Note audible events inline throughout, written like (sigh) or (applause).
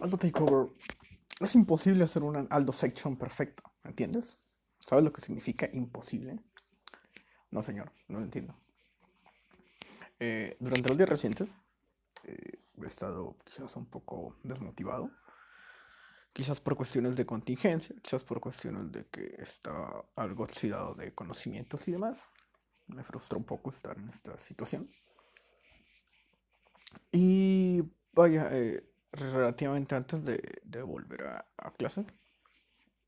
Aldo Takeover. Es imposible hacer un Aldo Section perfecto, ¿entiendes? ¿Sabes lo que significa imposible? No, señor, no lo entiendo. Eh, durante los días recientes eh, he estado quizás un poco desmotivado. Quizás por cuestiones de contingencia, quizás por cuestiones de que está algo oxidado de conocimientos y demás. Me frustra un poco estar en esta situación. Y vaya, eh, relativamente antes de, de volver a, clases,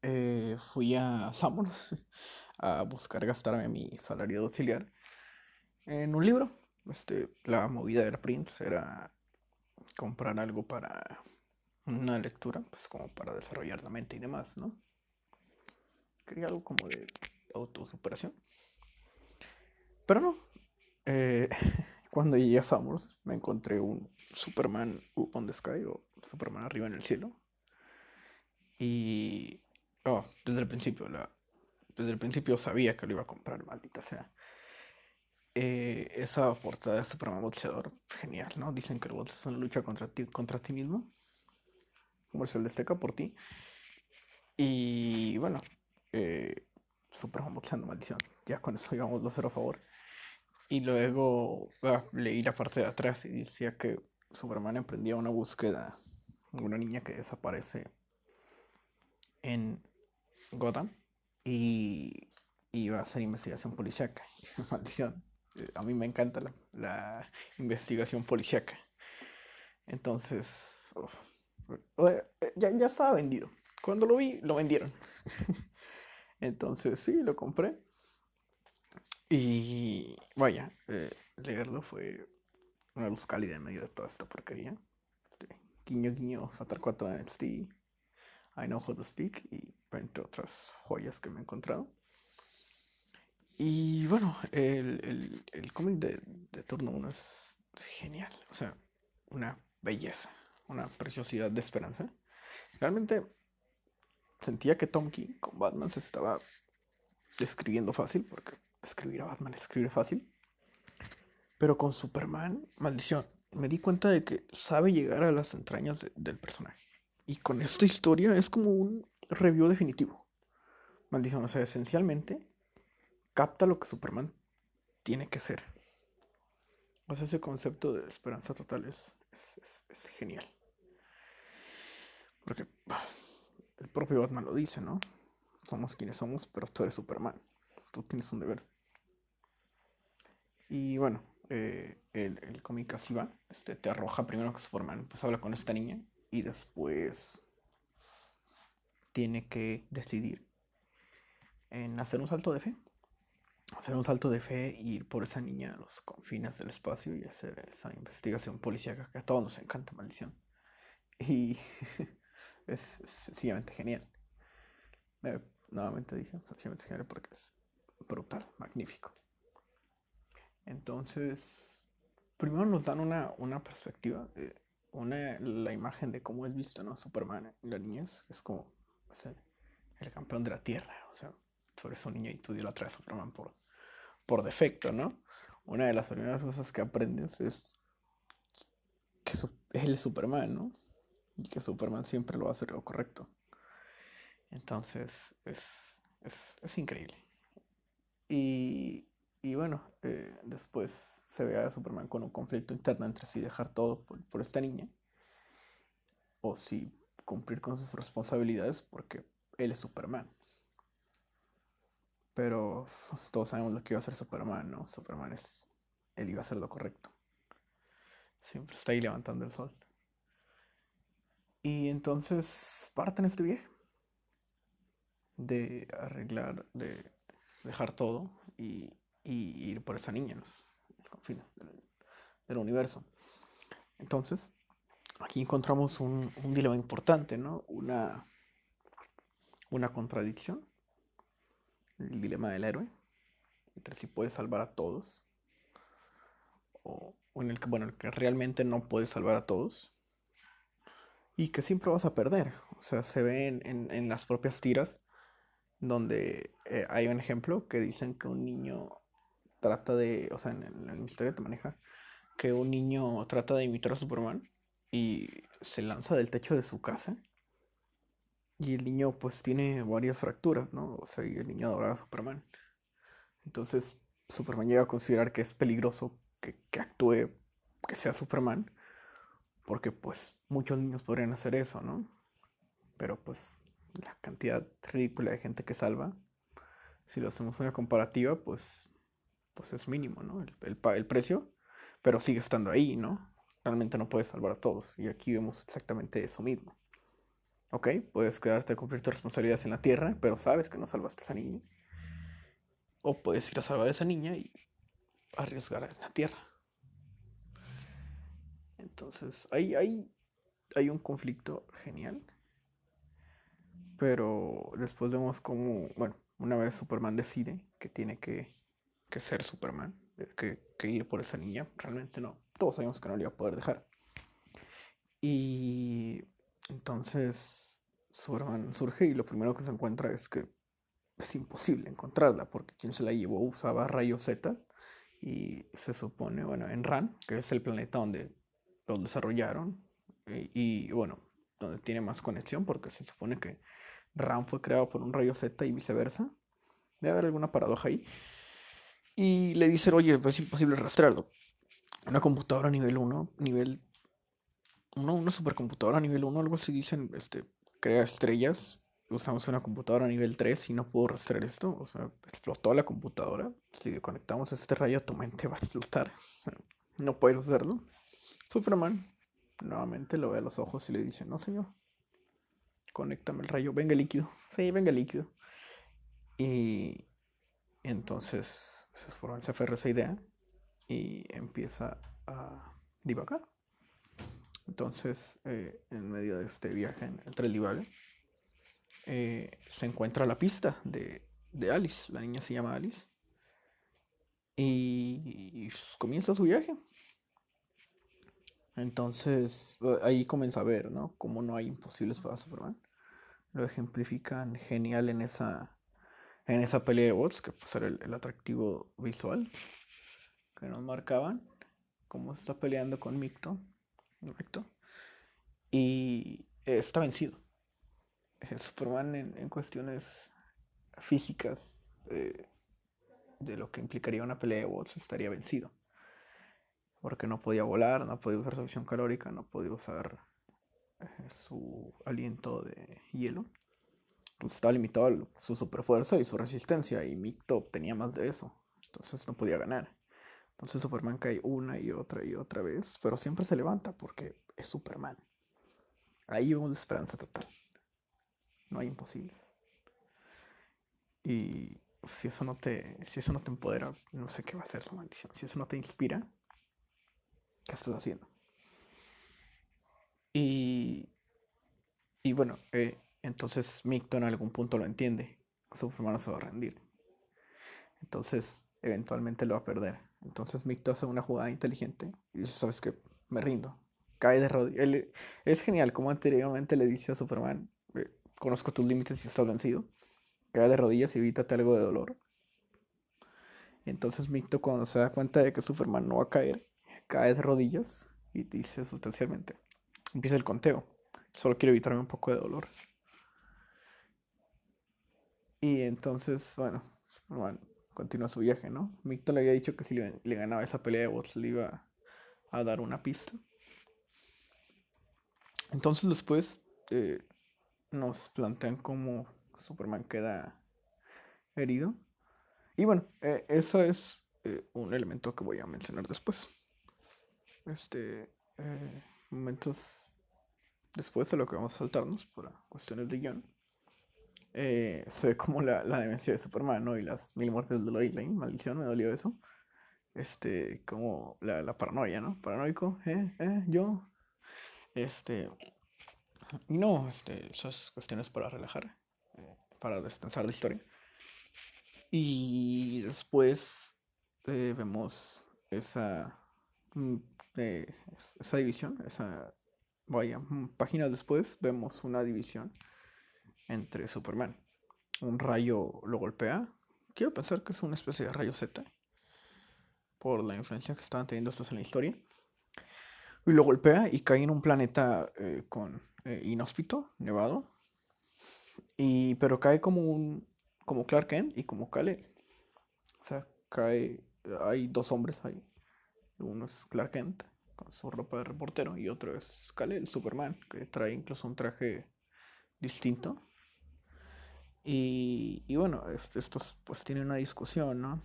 eh, fui a Summers (laughs) a buscar gastarme mi salario auxiliar en un libro. Este, la movida de Prince era comprar algo para una lectura, pues como para desarrollar la mente y demás, ¿no? Quería algo como de autosuperación. Pero no. Eh, (laughs) cuando llegué a Summers me encontré un Superman up on the sky o Superman arriba en el cielo. Y oh, desde el principio, la, desde el principio sabía que lo iba a comprar, maldita sea. Eh, esa portada de Superman boxeador, genial, ¿no? Dicen que el box es una lucha contra ti, contra ti mismo. Como se destaca por ti. Y bueno, eh, Superman boxeando, maldición. Ya con eso a hacer a favor. Y luego ah, leí la parte de atrás y decía que Superman emprendía una búsqueda de una niña que desaparece en Gotham y iba a hacer investigación policíaca. (laughs) Maldición. Eh, A mí me encanta la, la investigación policíaca. Entonces, eh, ya, ya estaba vendido. Cuando lo vi, lo vendieron. (laughs) Entonces, sí, lo compré. Y vaya, eh, leerlo fue una luz cálida en medio de toda esta porquería. Este, guiño, guiño, 4 de NXT, I Know How to Speak y entre otras joyas que me he encontrado. Y bueno, el, el, el cómic de, de turno 1 es genial, o sea, una belleza, una preciosidad de esperanza. Realmente sentía que Tom King con Batman se estaba escribiendo fácil, porque escribir a Batman es fácil. Pero con Superman, maldición, me di cuenta de que sabe llegar a las entrañas de- del personaje. Y con esta historia es como un review definitivo. Maldición, o sea, esencialmente capta lo que Superman tiene que ser. O sea, ese concepto de esperanza total es, es, es- es genial. Porque el propio Batman lo dice, ¿no? Somos quienes somos, pero tú eres Superman. Tú tienes un deber. Y bueno, eh, el, el cómic así va. Este, te arroja primero que Superman pues habla con esta niña y después tiene que decidir en hacer un salto de fe. Hacer un salto de fe y ir por esa niña a los confines del espacio y hacer esa investigación policíaca que a todos nos encanta, maldición. Y (laughs) es, es sencillamente genial. Nuevamente dije, sencillamente genial porque es brutal, magnífico. Entonces, primero nos dan una, una perspectiva, una, la imagen de cómo es visto, ¿no? Superman en la niñez, es como el, campeón de la Tierra, o sea, tú eres un niño y tú la a Superman por, por defecto, ¿no? Una de las primeras cosas que aprendes es que él es Superman, ¿no? Y que Superman siempre lo va a hacer lo correcto. Entonces, es, es, es increíble. Y, y bueno, eh, después se ve a Superman con un conflicto interno entre si dejar todo por, por esta niña o si cumplir con sus responsabilidades porque él es Superman. Pero (laughs) todos sabemos lo que iba a hacer Superman, ¿no? Superman es. Él iba a hacer lo correcto. Siempre está ahí levantando el sol. Y entonces parten este viaje de arreglar, de dejar todo y, y ir por esa niña en los confines del, universo. Entonces, aquí encontramos un, un dilema importante, ¿no? Una, una contradicción. El dilema del héroe. Entre si puede salvar a todos. O, o en el que, bueno, el que realmente no puede salvar a todos. Y que siempre vas a perder. O sea, se ve en- en las propias tiras. Donde eh, hay un ejemplo que dicen que un niño trata de. O sea, en el, en te maneja. Que un niño trata de imitar a Superman. y se lanza del techo de su casa. Y el niño pues tiene varias fracturas, ¿no? O sea, y el niño adora a Superman. Entonces Superman llega a considerar que es peligroso que, que actúe, que sea Superman, porque pues muchos niños podrían hacer eso, ¿no? Pero pues la cantidad ridícula de gente que salva, si lo hacemos una comparativa, pues, pues es mínimo, ¿no? El, el, el precio, pero sigue estando ahí, ¿no? Realmente no puedes salvar a todos. Y aquí vemos exactamente eso mismo. Ok, puedes quedarte a cumplir tus responsabilidades en la tierra, pero sabes que no salvaste a esa niña. O puedes ir a salvar a esa niña y arriesgar en la tierra. Entonces, ahí hay, hay un conflicto genial. Pero después vemos como, bueno, una vez Superman decide que tiene que, que ser Superman, que, que ir por esa niña, realmente no. Todos sabemos que no le iba a poder dejar. Y entonces Superman surge y lo primero que se encuentra es que es imposible encontrarla porque quien se la llevó usaba rayos Z y se supone, bueno, en Ran, que es el planeta donde lo desarrollaron y, y bueno, donde tiene más conexión porque se supone que Ran fue creado por un rayo Z y viceversa. Debe haber alguna paradoja ahí. Y le dicen, oye, es imposible rastrearlo. Una computadora nivel 1, nivel... Una, una supercomputadora nivel 1, algo así dicen, este, crea estrellas. Usamos una computadora nivel 3 y no puedo rastrear esto. O sea, explotó la computadora. Si conectamos este rayo tu mente va a explotar. No puedes hacerlo. Superman nuevamente lo ve a los ojos y le dice, no señor, conéctame el rayo, venga líquido, sí, venga líquido. Y entonces se aferra esa idea y empieza a divagar. Entonces, eh, en medio de este viaje entre el divague, eh, se encuentra la pista de, de, Alice. La niña se llama Alice. Y comienza su viaje. Entonces, ahí comienza a ver, ¿no? Cómo no hay imposibles para Superman. Lo ejemplifican genial en esa, en esa pelea de bots, que pues era el, el atractivo visual que nos marcaban. Cómo está peleando con Micto. Micto. Y está vencido. Superman en, en cuestiones físicas eh, de lo que implicaría una pelea de bots estaría vencido porque no podía volar, no podía usar su visión calórica, no podía usar eh, su aliento de hielo. Pues estaba limitado a su superfuerza y su resistencia, y Micto obtenía más de eso, entonces no podía ganar. Entonces Superman cae una y otra y otra vez, pero siempre se levanta porque es Superman. Ahí vemos esperanza total. No hay imposibles. Y si eso no te, si eso no te empodera, no sé qué va a ser la maldición. Si eso no te inspira, ¿qué estás haciendo? Y, y bueno, eh, entonces Micto en algún punto lo entiende. Superman se va a rendir. Entonces, eventualmente lo va a perder. Entonces Micto hace una jugada inteligente y dice, ¿sabes qué? Me rindo. Cae de rodillas. Es genial como anteriormente le dice a Superman, eh, conozco tus límites y estás vencido. Cae de rodillas y evítate algo de dolor. Entonces Micto cuando se da cuenta de que Superman no va a caer, cae de rodillas y dice sustancialmente, empieza el conteo, solo quiero evitarme un poco de dolor. Y entonces, bueno, bueno continúa su viaje, ¿no? Micto le había dicho que si le, le, ganaba esa pelea de bots le iba a dar una pista. Entonces después eh, nos plantean cómo Superman queda herido. Y bueno, eh, eso es eh, un elemento que voy a mencionar después este, eh, momentos después de lo que vamos a saltarnos por cuestiones de guion, eh, se ve como la, la, demencia de Superman, ¿no? Y las mil muertes de Lois Lane, maldición, me dolió eso. Este, como la, la paranoia, ¿no? Paranoico, ¿eh? ¿eh? Yo. Este. Y no, este, esas cuestiones para relajar, eh, para descansar de historia. Y después eh, vemos esa mm, de esa división, esa, vaya, páginas después vemos una división entre Superman. Un rayo lo golpea. Quiero pensar que es una especie de rayo Z. Por la influencia que estaban teniendo estos en la historia. Y lo golpea y cae en un planeta eh, con eh, inhóspito, nevado. Y, pero cae como un como Clark Kent y como Kal-El. O sea, cae hay dos hombres ahí. Uno es Clark Kent con su ropa de reportero y otro es Kal-El, Superman, que trae incluso un traje distinto. Y, y bueno, estos pues tienen una discusión, ¿no?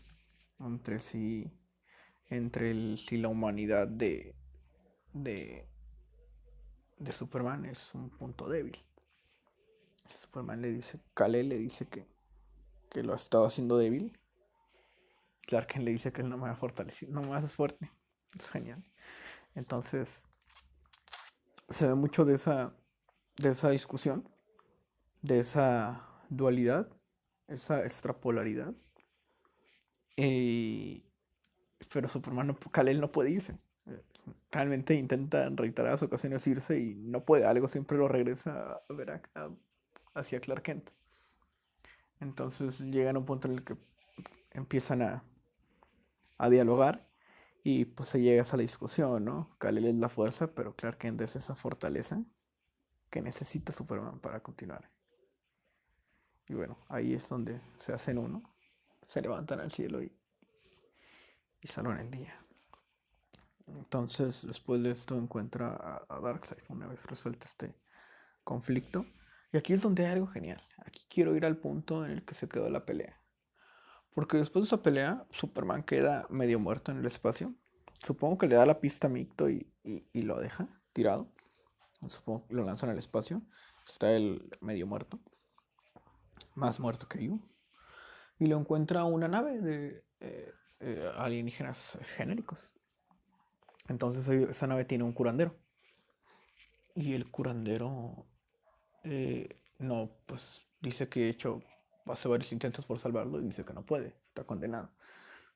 Entre si entre el, si la humanidad de, de, de Superman es un punto débil. Superman le dice, Kale le dice que, que lo ha estado haciendo débil. Clark le dice que él no me va a fortalecer, no me hacer fuerte. Genial. Entonces, se ve mucho de esa, de esa discusión, de esa dualidad, esa extrapolaridad. Y, pero Superman, no, Kal-El no puede irse. Realmente intenta en reiteradas ocasiones irse y no puede. Algo siempre lo regresa a ver hacia Clark Kent. Entonces llegan a un punto en el que empiezan a, a dialogar y pues se llega a esa discusión, ¿no? Kal-El es la fuerza, pero Clark Kent es esa fortaleza que necesita Superman para continuar. Y bueno, ahí es donde se hacen uno, se levantan al cielo y y salvan el día. Entonces, después de esto, encuentra a, Darkseid una vez resuelto este conflicto. Y aquí es donde hay algo genial. Aquí quiero ir al punto en el que se quedó la pelea. Porque después de esa pelea, Superman queda medio muerto en el espacio. Supongo que le da la pista a Micto y, y, lo deja tirado. Supongo que lo lanzan al espacio. Está él medio muerto. Más muerto que yo. Y lo encuentra una nave de, eh, eh, alienígenas genéricos. Entonces esa nave tiene un curandero. Y el curandero eh, no, pues dice que de hecho hace varios intentos por salvarlo y dice que no puede, está condenado.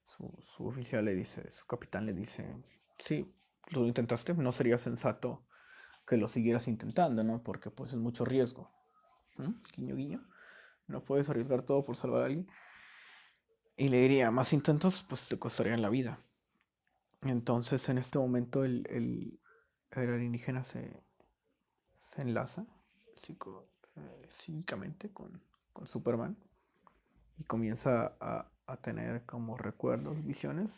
Su, su oficial le dice, su capitán le dice, sí, lo intentaste, no sería sensato que lo siguieras intentando, ¿no? Porque pues es mucho riesgo. Guiño, guiño. No puedes arriesgar todo por salvar a alguien. Y le diría, más intentos, pues te costarían la vida. Entonces, en este momento, el, el, alienígena se, se enlaza eh, psíquicamente con, con, Superman y comienza a, a, tener como recuerdos, visiones,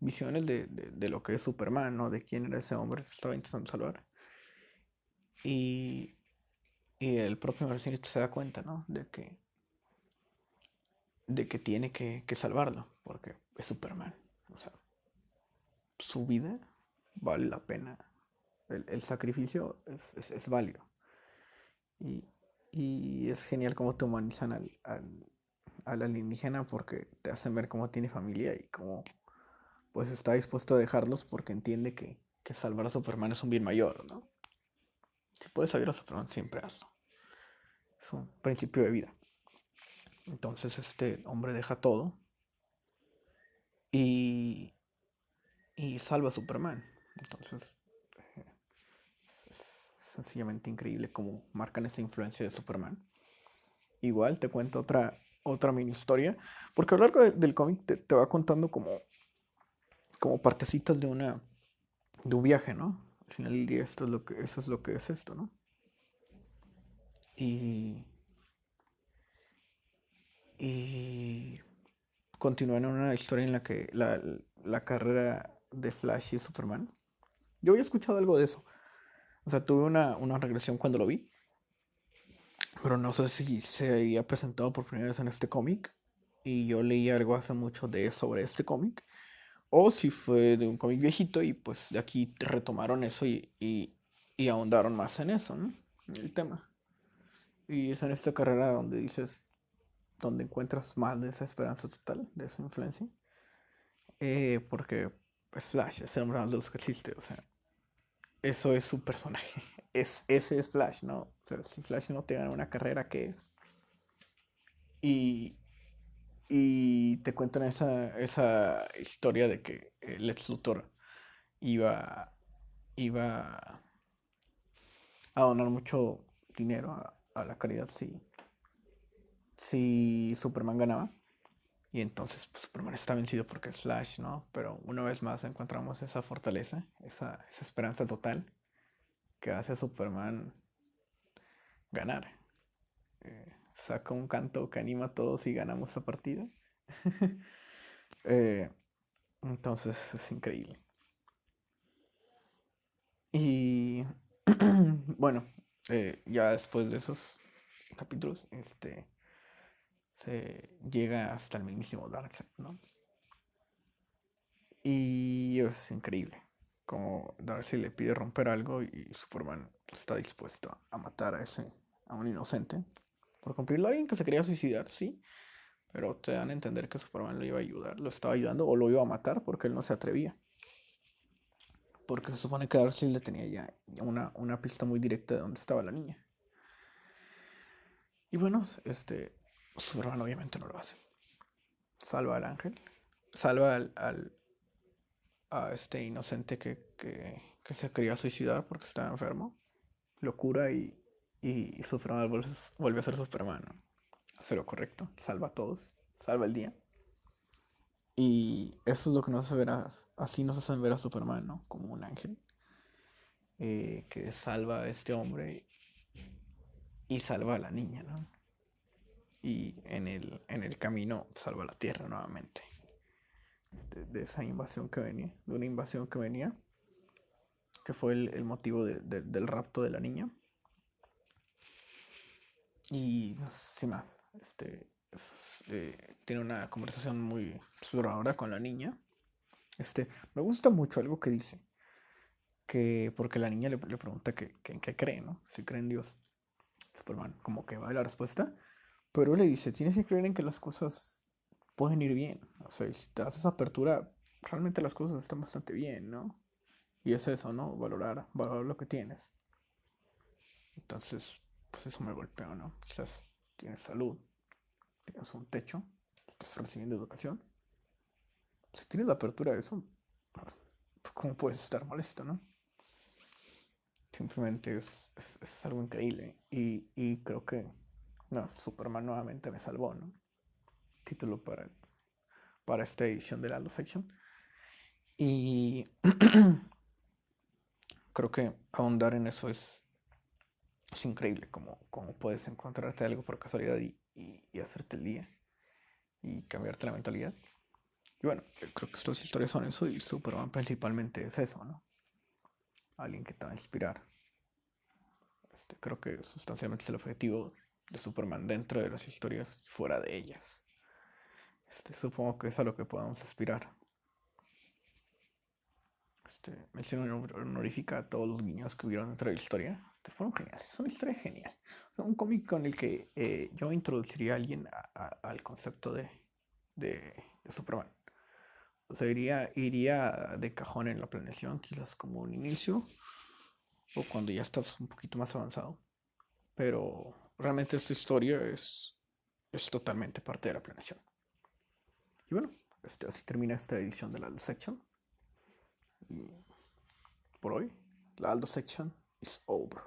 visiones de, de, de, lo que es Superman, ¿no? De quién era ese hombre que estaba intentando salvar. Y, y el propio inversionista se da cuenta, ¿no? De que de que tiene que, salvarlo, porque es Superman. O sea, su vida vale la pena. El, sacrificio es, es, válido. Y, es genial cómo te humanizan al, al, alienígena porque te hacen ver cómo tiene familia y cómo pues está dispuesto a dejarlos porque entiende que, que salvar a Superman es un bien mayor, ¿no? Si puedes salvar a Superman, siempre hazlo. Es un principio de vida. Entonces este hombre deja todo y, y salva a Superman. Entonces es, sencillamente increíble cómo marcan esa influencia de Superman. Igual te cuento otra, otra mini historia, porque a lo largo del cómic te, va contando como, como partecitas de una de un viaje, ¿no? Al final del día esto es lo que, eso es lo que es esto, ¿no? Y y continúan en una historia en la que la, carrera de Flash y Superman. Yo había escuchado algo de eso. O sea, tuve una, regresión cuando lo vi. Pero no sé si se había presentado por primera vez en este cómic. Y yo leí algo hace mucho de sobre este cómic. O si fue de un cómic viejito y pues de aquí retomaron eso y, y, ahondaron más en eso, ¿no? El tema. Y es en esta carrera donde dices, donde encuentras más de esa esperanza total, de esa influencia. Eh, porque pues, Flash es el más luz que existe, o sea, eso es su personaje. (laughs) Es, ese es Flash, ¿no? O sea, si Flash no te gana una carrera, ¿qué es? Y, y te cuentan esa, esa historia de que el ex Luthor iba, iba a donar mucho dinero a, a la caridad, sí si Superman ganaba. Y entonces pues, Superman está vencido porque es Slash, ¿no? Pero una vez más encontramos esa fortaleza, esa, esa esperanza total que hace a Superman ganar. Eh, saca un canto que anima a todos y ganamos esta partida. (laughs) Eh, entonces es increíble. Y (clears throat) bueno, eh, ya después de esos capítulos, este se llega hasta el mismísimo Darkseid, ¿no? Y es increíble como Darkseid le pide romper algo y Superman está dispuesto a matar a ese a un inocente por cumplirlo a alguien que se quería suicidar, sí, pero te dan a entender que Superman lo iba a ayudar, lo estaba ayudando o lo iba a matar porque él no se atrevía. Porque se supone que Darcy le tenía ya una, una pista muy directa de dónde estaba la niña. Y bueno, este Superman obviamente no lo hace. Salva al ángel, salva al, al a este inocente que, que, que, se quería suicidar porque estaba enfermo, lo cura y, y Superman vuelve, a ser Superman. Hace lo correcto, salva a todos, salva el día. Y eso es lo que nos hace ver a, así nos hacen ver a Superman, ¿no? Como un ángel eh, que salva a este hombre y salva a la niña, ¿no? Y en el, en el camino salva la tierra nuevamente. De, esa invasión que venía, de una invasión que venía, que fue el, motivo del rapto de la niña. Y sin más, este, eh, tiene una conversación muy exploradora con la niña. Este, me gusta mucho algo que dice. Que, porque la niña le, le pregunta que, en qué cree, ¿no? Si cree en Dios. Superman, como que va la respuesta. Pero le dice, tienes que creer en que las cosas pueden ir bien. O sea, si te das esa apertura, realmente las cosas están bastante bien, ¿no? Y es eso, ¿no? Valorar, valorar lo que tienes. Entonces, pues eso me golpeó, ¿no? Quizás tienes salud, tienes un techo, estás recibiendo educación. Si tienes la apertura de eso, pues, ¿cómo puedes estar molesto, no? Simplemente es, es, algo increíble. Y, y, creo que, no, Superman nuevamente me salvó, ¿no? Título para, para esta edición de la Aldo Section. Y (clears throat) creo que ahondar en eso es es increíble cómo, puedes encontrarte algo por casualidad y, hacerte el día y cambiarte la mentalidad. Y bueno, creo que estas historias son eso y Superman principalmente es eso, ¿no? Alguien que te va a inspirar. Este, creo que sustancialmente es el objetivo de Superman dentro de las historias y fuera de ellas. Este, supongo que es a lo que podamos aspirar. Este, mención honorífica a todos los niños que hubieron dentro de la historia. Este, fueron geniales, es una historia genial. un cómic con el que eh, yo introduciría a alguien al concepto de, de, Superman. O sea, iría, iría de cajón en la planeación, quizás como un inicio, o cuando ya estás un poquito más avanzado. Pero realmente esta historia es, es totalmente parte de la planeación. Y bueno, este, así termina esta edición de la Section. Y por hoy, la Aldo section is over.